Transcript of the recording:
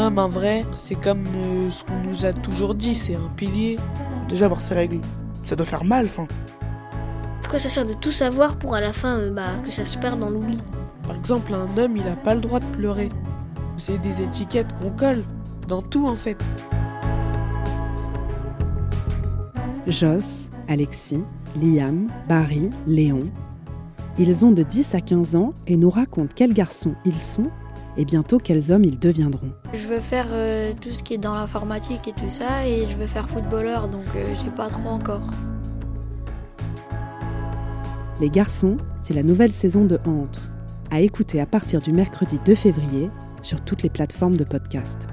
homme, un vrai, c'est comme euh, ce qu'on nous a toujours dit, c'est un pilier. Déjà avoir ses règles, ça doit faire mal, enfin. Pourquoi ça sert de tout savoir pour à la fin euh, bah, que ça se perde dans l'oubli? Par exemple, un homme, il a pas le droit de pleurer. C'est des étiquettes qu'on colle, dans tout en fait. Joss, Alexis, Liam, Barry, Léon. Ils ont de 10 à 15 ans et nous racontent quels garçons ils sont et bientôt quels hommes ils deviendront. Je veux faire euh, tout ce qui est dans l'informatique et tout ça, et je veux faire footballeur, donc euh, j'ai pas trop encore. Les garçons, c'est la nouvelle saison de Entre, à écouter à partir du mercredi 2 février sur toutes les plateformes de podcast.